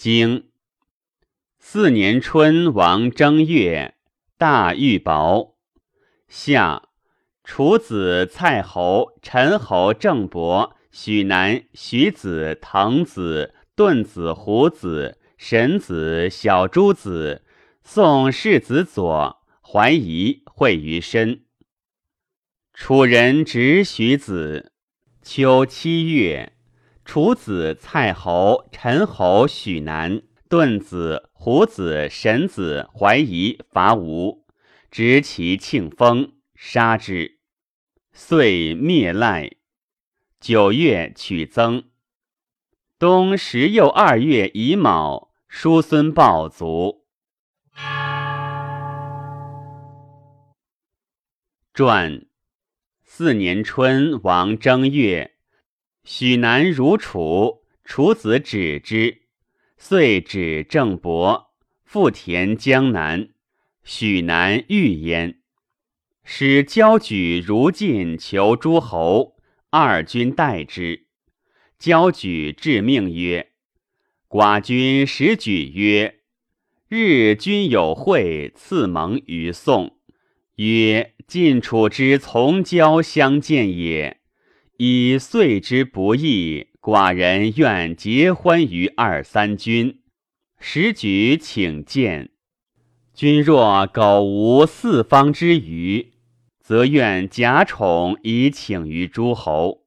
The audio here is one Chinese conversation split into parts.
经四年春，王正月，大玉雹。夏，楚子、蔡侯、陈侯、郑伯、许南、许子、滕子、顿子、胡子、神子、小诸子、宋世子左、怀疑会于身。楚人执许子。秋七月。楚子、蔡侯、陈侯、许南、顿子、胡子、神子、怀疑伐吴，执其庆封，杀之，遂灭赖。九月取曾。冬十又二月乙卯，叔孙抱卒。传四年春，王正月。许南如楚，楚子止之，遂止郑伯，复田江南。许南欲焉，使交举如晋求诸侯，二军待之。交举致命曰：“寡君使举曰：‘日君有会，赐盟于宋。’曰：‘晋楚之从交相见也。’”以遂之不义，寡人愿结欢于二三君。时举请见。君若苟无四方之余，则愿假宠以请于诸侯。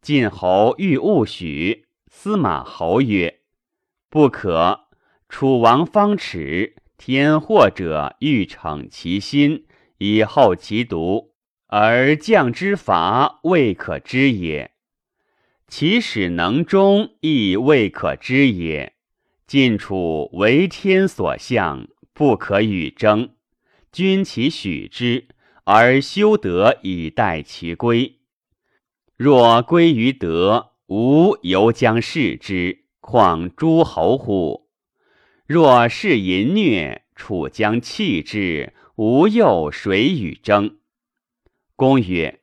晋侯欲勿许，司马侯曰：“不可。楚王方耻，天祸者欲逞其心，以后其毒。”而将之伐未可知也，其使能忠亦未可知也。晋楚为天所向，不可与争。君其许之，而修德以待其归。若归于德，吾犹将视之，况诸侯乎？若是淫虐，楚将弃之，吾又谁与争？公曰：“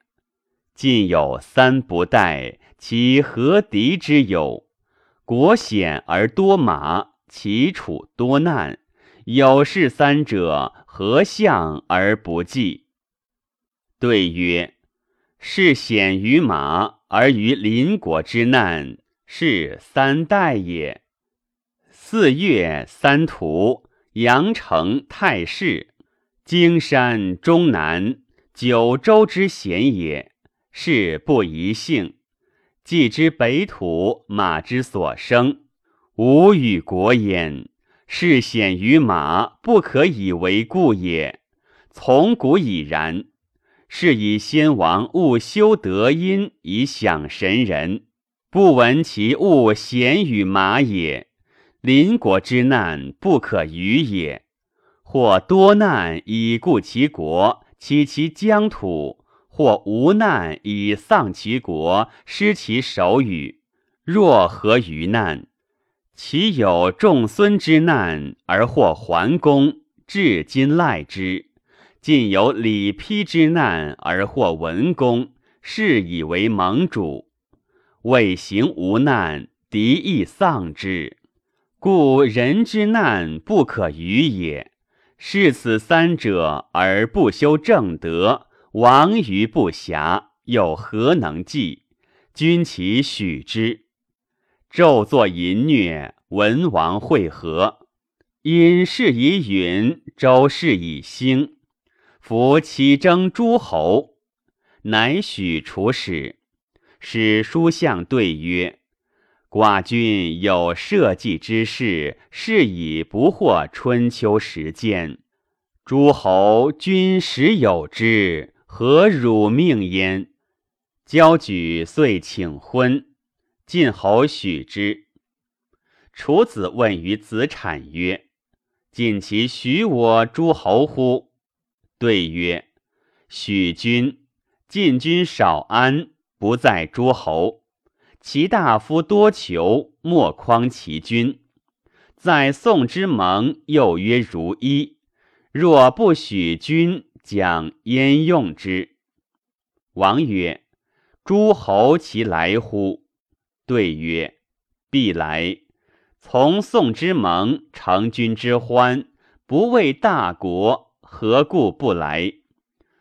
晋有三不代，其何敌之有？国险而多马，其楚多难。有事三者，何相而不济？”对曰：“是险于马，而于邻国之难，是三代也。四月，三屠，阳城、太师、荆山、中南。”九州之险也，是不宜幸。既知北土，马之所生，无与国焉。是险于马，不可以为故也。从古已然。是以先王务修德音，以享神人，不闻其物险于马也。邻国之难，不可逾也。或多难以固其国。弃其疆土，或无难以丧其国，失其守宇。若何于难？其有众孙之难，而或桓公，至今赖之；晋有李丕之难，而或文公，是以为盟主。未行无难，敌亦丧之。故人之难，不可逾也。视此三者而不修正德，亡于不暇，又何能济？君其许之。纣作淫虐，文王会合，因事以允，周事以兴。夫其征诸侯，乃许楚使。使书相对曰：“寡君有社稷之事，是以不获春秋时间。诸侯君实有之，何辱命焉？”交举遂请婚，晋侯许之。楚子问于子产曰：“晋其许我诸侯乎？”对曰：“许君。晋君少安，不在诸侯。”其大夫多求，莫匡其君。在宋之盟，又曰如一。若不许君，将焉用之？王曰：“诸侯其来乎？”对曰：“必来。从宋之盟，成君之欢，不为大国，何故不来？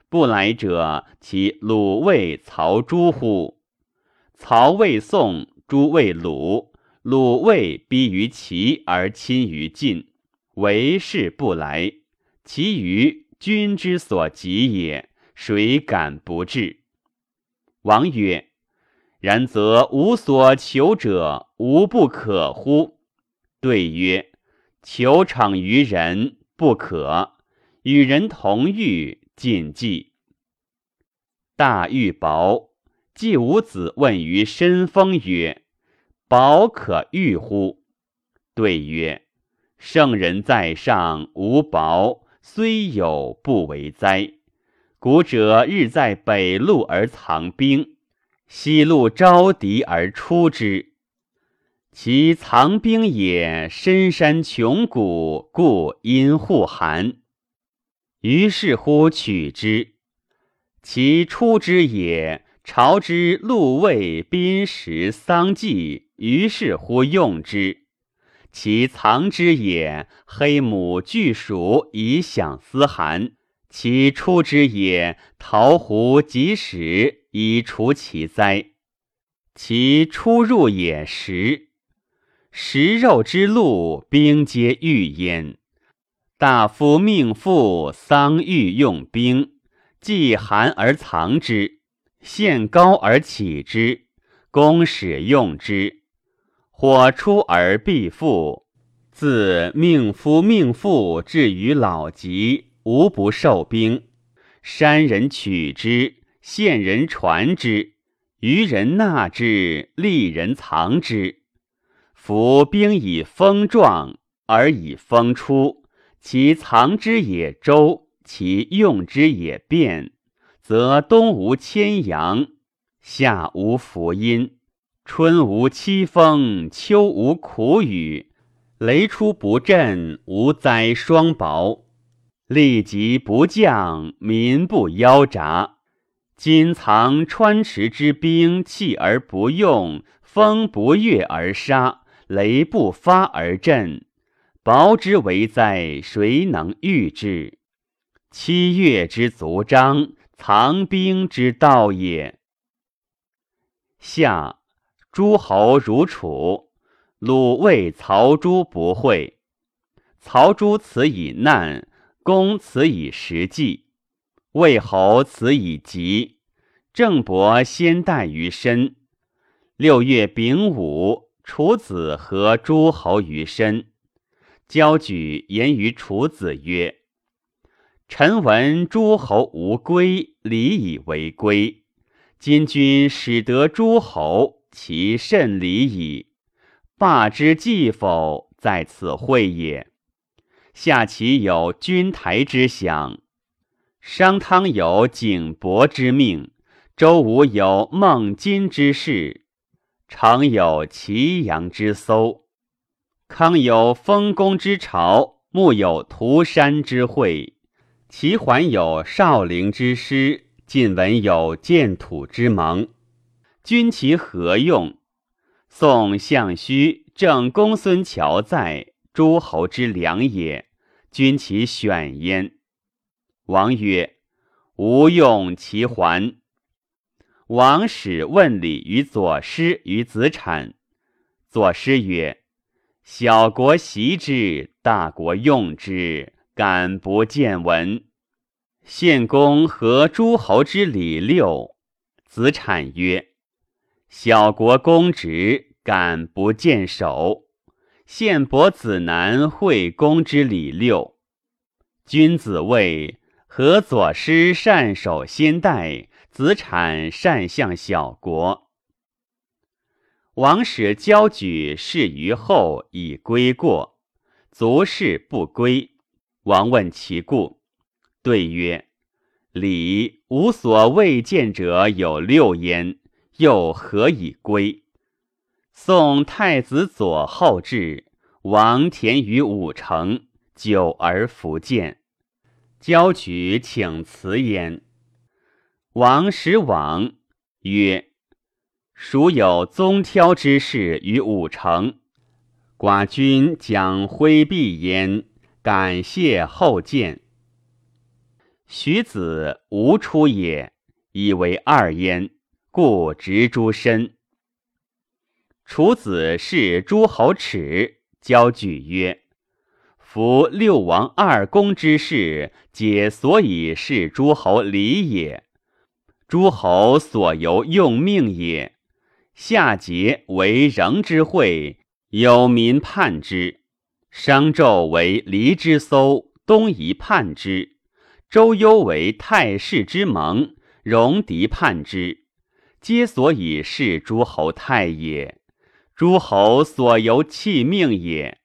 不来者，其鲁、魏、曹、诸乎？曹魏宋，诸魏鲁，鲁魏逼于齐而亲于晋，为是不来。其余君之所及也，谁敢不至？王曰：“然则无所求者，无不可乎？”对曰：“求场于人不可，与人同欲禁忌。”大玉薄，季武子问于申封曰：“宝可御乎？”对曰：“圣人在上，无薄，虽有不为哉？古者日在北路而藏兵，西路招敌而出之。”其藏兵也，深山穷谷，故因护寒。于是乎取之。其出之也，朝之禄位宾食丧祭，于是乎用之。其藏之也，黑母巨鼠以享思寒。其出之也，桃胡及时以除其灾。其出入也食。食肉之禄，兵皆欲焉。大夫命妇丧欲用兵，既寒而藏之，限高而起之，公使用之。火出而必复。自命夫命妇至于老疾，无不受兵。山人取之，县人传之，渔人纳之，利人藏之。夫兵以风壮而以风出，其藏之也周，其用之也变，则冬无千阳，夏无伏阴，春无凄风，秋无苦雨，雷出不震，无灾霜雹，利疾不降，民不夭杂。今藏川池之兵，弃而不用，风不越而杀。雷不发而震，薄之为灾，谁能御之？七月之足章，藏兵之道也。夏诸侯如楚，鲁、魏、曹、朱不会。曹、朱此以难，公此以时计，魏侯此以急。郑伯先待于身。六月丙午。楚子和诸侯于身，交举言于楚子曰：“臣闻诸侯无归，礼以为归。今君使得诸侯，其甚礼矣。罢之计否，在此会也。下其有君台之享，商汤有景伯之命，周武有孟津之事。”常有祁阳之搜，康有丰功之朝，穆有涂山之会，齐桓有少陵之师，晋文有建土之盟。君其何用？宋相须正公孙侨在，诸侯之良也。君其选焉。王曰：吾用其还。王使问礼于左师于子产，左师曰：“小国习之，大国用之，敢不见闻？”献公和诸侯之礼六。子产曰：“小国公职，敢不见守？”献伯子男惠公之礼六。君子谓何左师善守先代？子产善向小国，王使交举事于后，以归过，卒事不归。王问其故，对曰：“礼无所未见者有六焉，又何以归？”宋太子左后至，王田于武城，久而弗见，交举请辞焉。王使往曰：“孰有宗挑之事于武城？寡君将挥璧焉，感谢后见。徐子无出也，以为二焉，故执诸身。楚子视诸侯耻，交举曰：“夫六王二公之事，皆所以是诸侯礼也。诸侯所由用命也。夏桀为仍之会，有民叛之；商纣为离之搜，东夷叛之。”周幽为太室之盟，戎狄叛之，皆所以是诸侯太也。诸侯所由弃命也。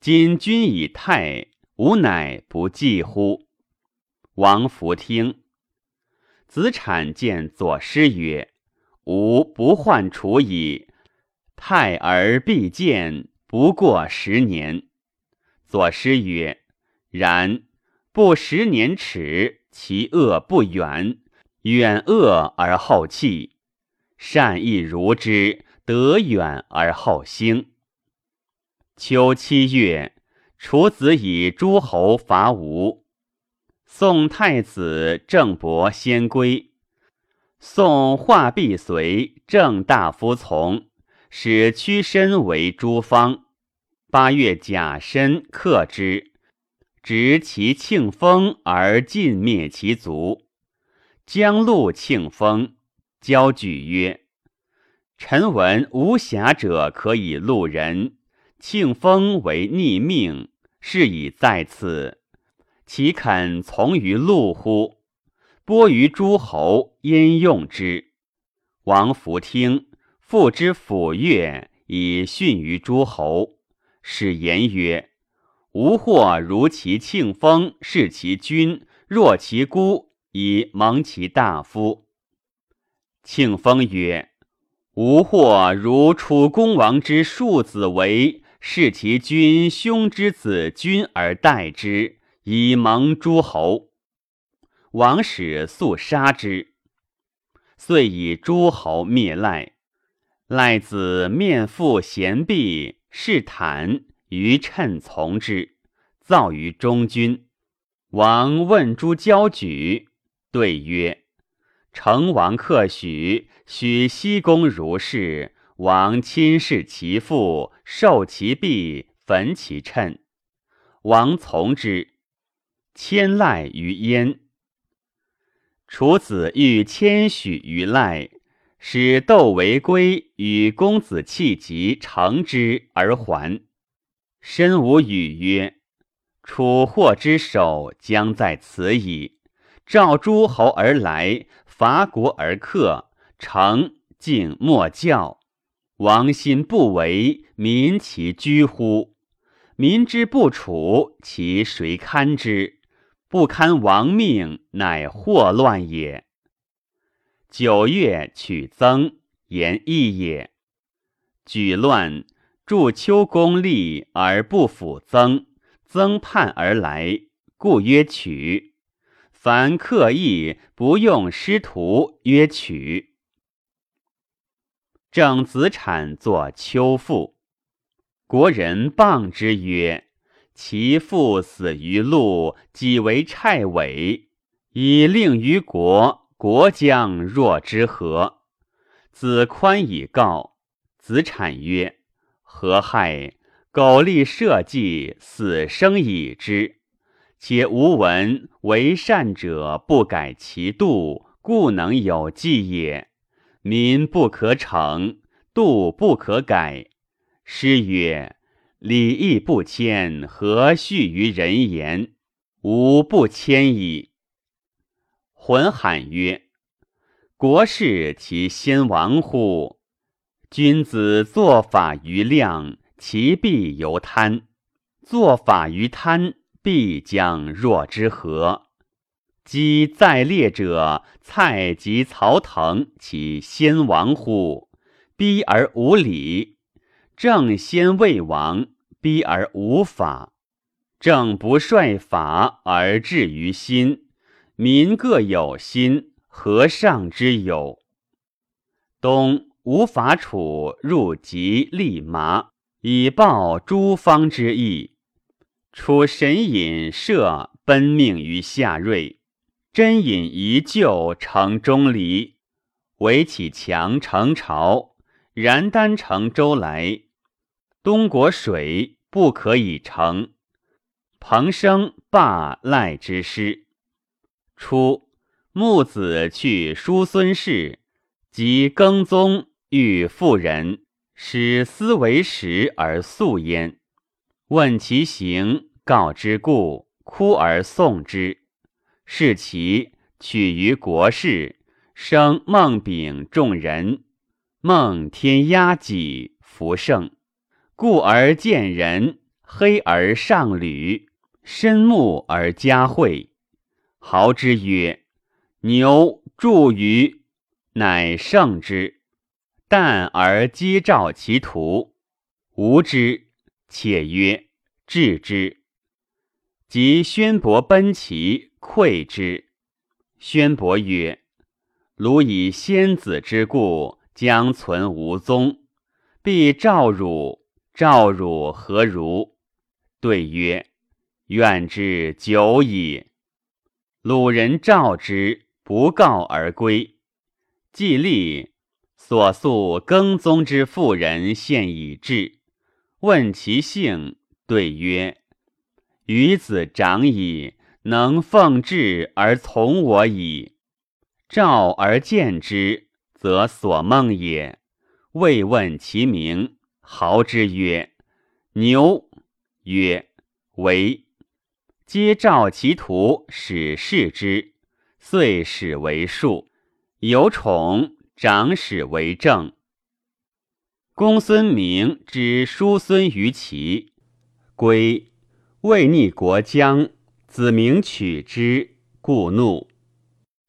今君以泰，吾乃不计乎？王弗听。子产见左师曰：“吾不患楚矣。泰而必见，不过十年。”左师曰：“然。”不十年耻，其恶不远；远恶而后弃，善亦如之，得远而后兴。秋七月，楚子以诸侯伐吴。宋太子郑伯先归，宋化必随，郑大夫从，使屈身为诸方。八月甲申，克之。执其庆丰而尽灭其族，将戮庆丰，交举曰：“臣闻无暇者可以戮人，庆丰为逆命，是以在此，岂肯从于戮乎？播于诸侯，焉用之？”王弗听，父之抚乐，以训于诸侯，使言曰。吾或如其庆封，视其君；若其孤，以蒙其大夫。庆封曰：“吾或如楚公王之庶子为，视其君兄之子君而待之，以蒙诸侯。王使速杀之，遂以诸侯灭赖。赖子面负贤婢，是坦。”于趁从之，造于中军。王问诸交举，对曰：“成王克许，许西公如是。王亲视其父，受其婢，焚其趁。王从之，迁赖于燕。楚子欲迁许于赖，使窦为归与公子弃疾乘之而还。”申无语曰：“楚祸之首将在此矣。召诸侯而来，伐国而克，成敬莫教。王心不为，民其居乎？民之不处，其谁堪之？不堪亡命，乃祸乱也。九月，取曾，言义也。举乱。”助秋公立而不辅曾，曾叛而来，故曰取。凡刻意不用师徒，曰取。正子产作丘父，国人谤之曰：“其父死于路，己为虿尾，以令于国，国将若之何？”子宽以告，子产曰。何害？苟利社稷，死生已之。且吾闻为善者不改其度，故能有计也。民不可惩，度不可改。诗曰：“礼义不迁，何恤于人言？”吾不迁矣。浑喊曰：“国事其先亡乎？”君子作法于量，其必由贪；作法于贪，必将若之何？积在列者，蔡及曹腾，其先亡乎？逼而无礼，正先未亡，逼而无法，正不率法而至于心，民各有心，何上之有？东。吴伐楚，入及利麻，以报诸方之意。楚神隐射奔命于夏瑞，真隐一救成钟离，围起强成朝，然丹成周来。东国水不可以成。彭生罢赖之师。初，木子去叔孙氏，及耕宗欲妇人，使思为食而素焉。问其行，告之故，哭而送之。是其取于国事，生孟丙众人。孟天压己，福盛，故而见人，黑而上履。深目而嘉惠，豪之曰：“牛助于，乃胜之。但而皆召其徒，无之。且曰：治之。即宣伯奔其，溃之。宣伯曰：‘鲁以先子之故，将存无宗，必召汝。召汝何如？’对曰。”愿之久矣。鲁人召之，不告而归。既立，所诉耕宗之妇人现已至，问其姓，对曰：“余子长矣，能奉志而从我矣。”召而见之，则所梦也。未问其名，号之曰：“牛。”曰：“为。”皆召其徒，使视之，遂使为庶。有宠，长史为政。公孙明之叔孙于齐，归未逆国疆，子明取之，故怒。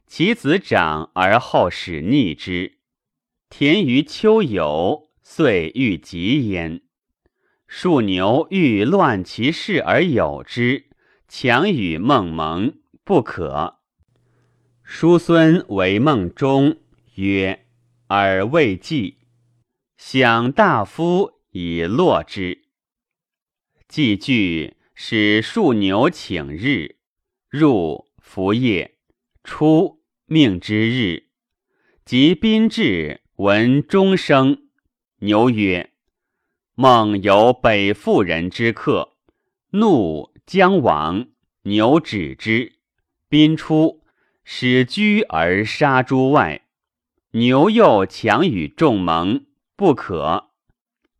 其子长而后使逆之，田于丘有，遂欲及焉。数牛欲乱其事而有之。强与孟蒙不可。叔孙为孟中曰：“尔未济，享大夫以落之。”既惧，使数牛请日，入服夜。出，命之日，及宾至，闻钟声。牛曰：“孟有北妇人之客，怒。”将往，牛止之。宾出，使居而杀诸外。牛又强与众盟，不可。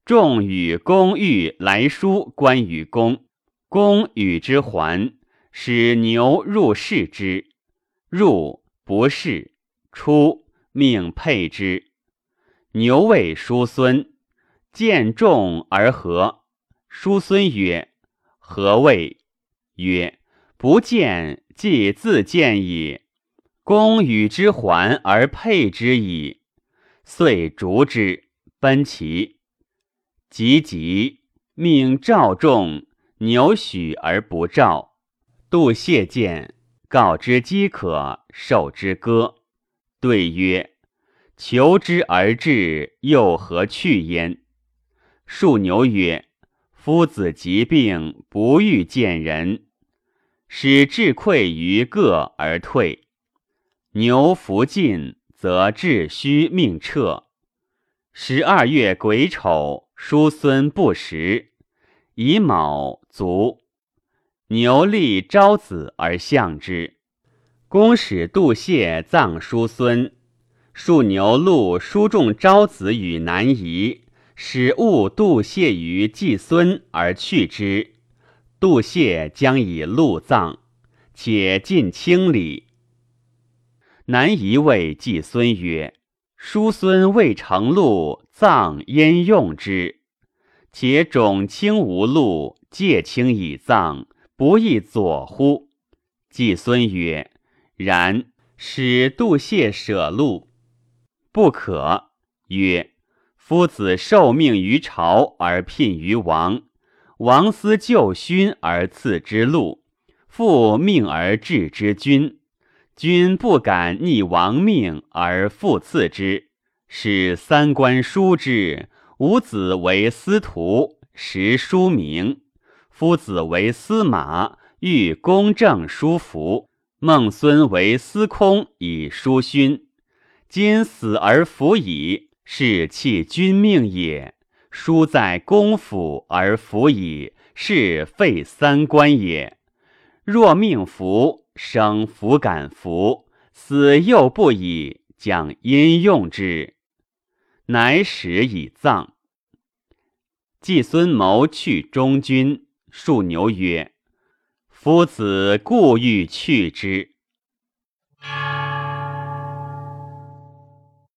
众与公欲来书关于公，公与之还，使牛入室之。入不是，出命配之。牛谓叔孙，见众而和。叔孙曰。何谓？曰：不见，即自见矣。公与之还而配之矣。遂逐之，奔齐。急急，命召众，牛许而不召。杜谢见，告之饥渴，受之歌。对曰：求之而至，又何去焉？数牛曰。夫子疾病，不欲见人，使志溃于各而退。牛弗尽，则志虚命彻。十二月癸丑，叔孙不食，乙卯卒。牛立昭子而相之。公使杜谢葬叔孙，数牛录书众昭子与南夷。使物度谢于季孙而去之，度谢将以禄葬，且尽清礼。南夷谓季孙曰：“叔孙未成禄，葬焉用之？且种清无禄，戒清以葬，不亦左乎？”季孙曰：“然。”使杜谢舍禄，不可。曰。夫子受命于朝而聘于王，王思旧勋而赐之禄，复命而治之君，君不敢逆王命而复赐之，使三官疏之。吾子为司徒，时书名。夫子为司马，欲公正书服；孟孙为司空，以书勋。今死而服矣，是弃君命也。书在公府而服矣，是废三官也。若命服，生弗敢服；死又不已，将因用之。乃使以葬。季孙谋去中军，数牛曰：“夫子故欲去之。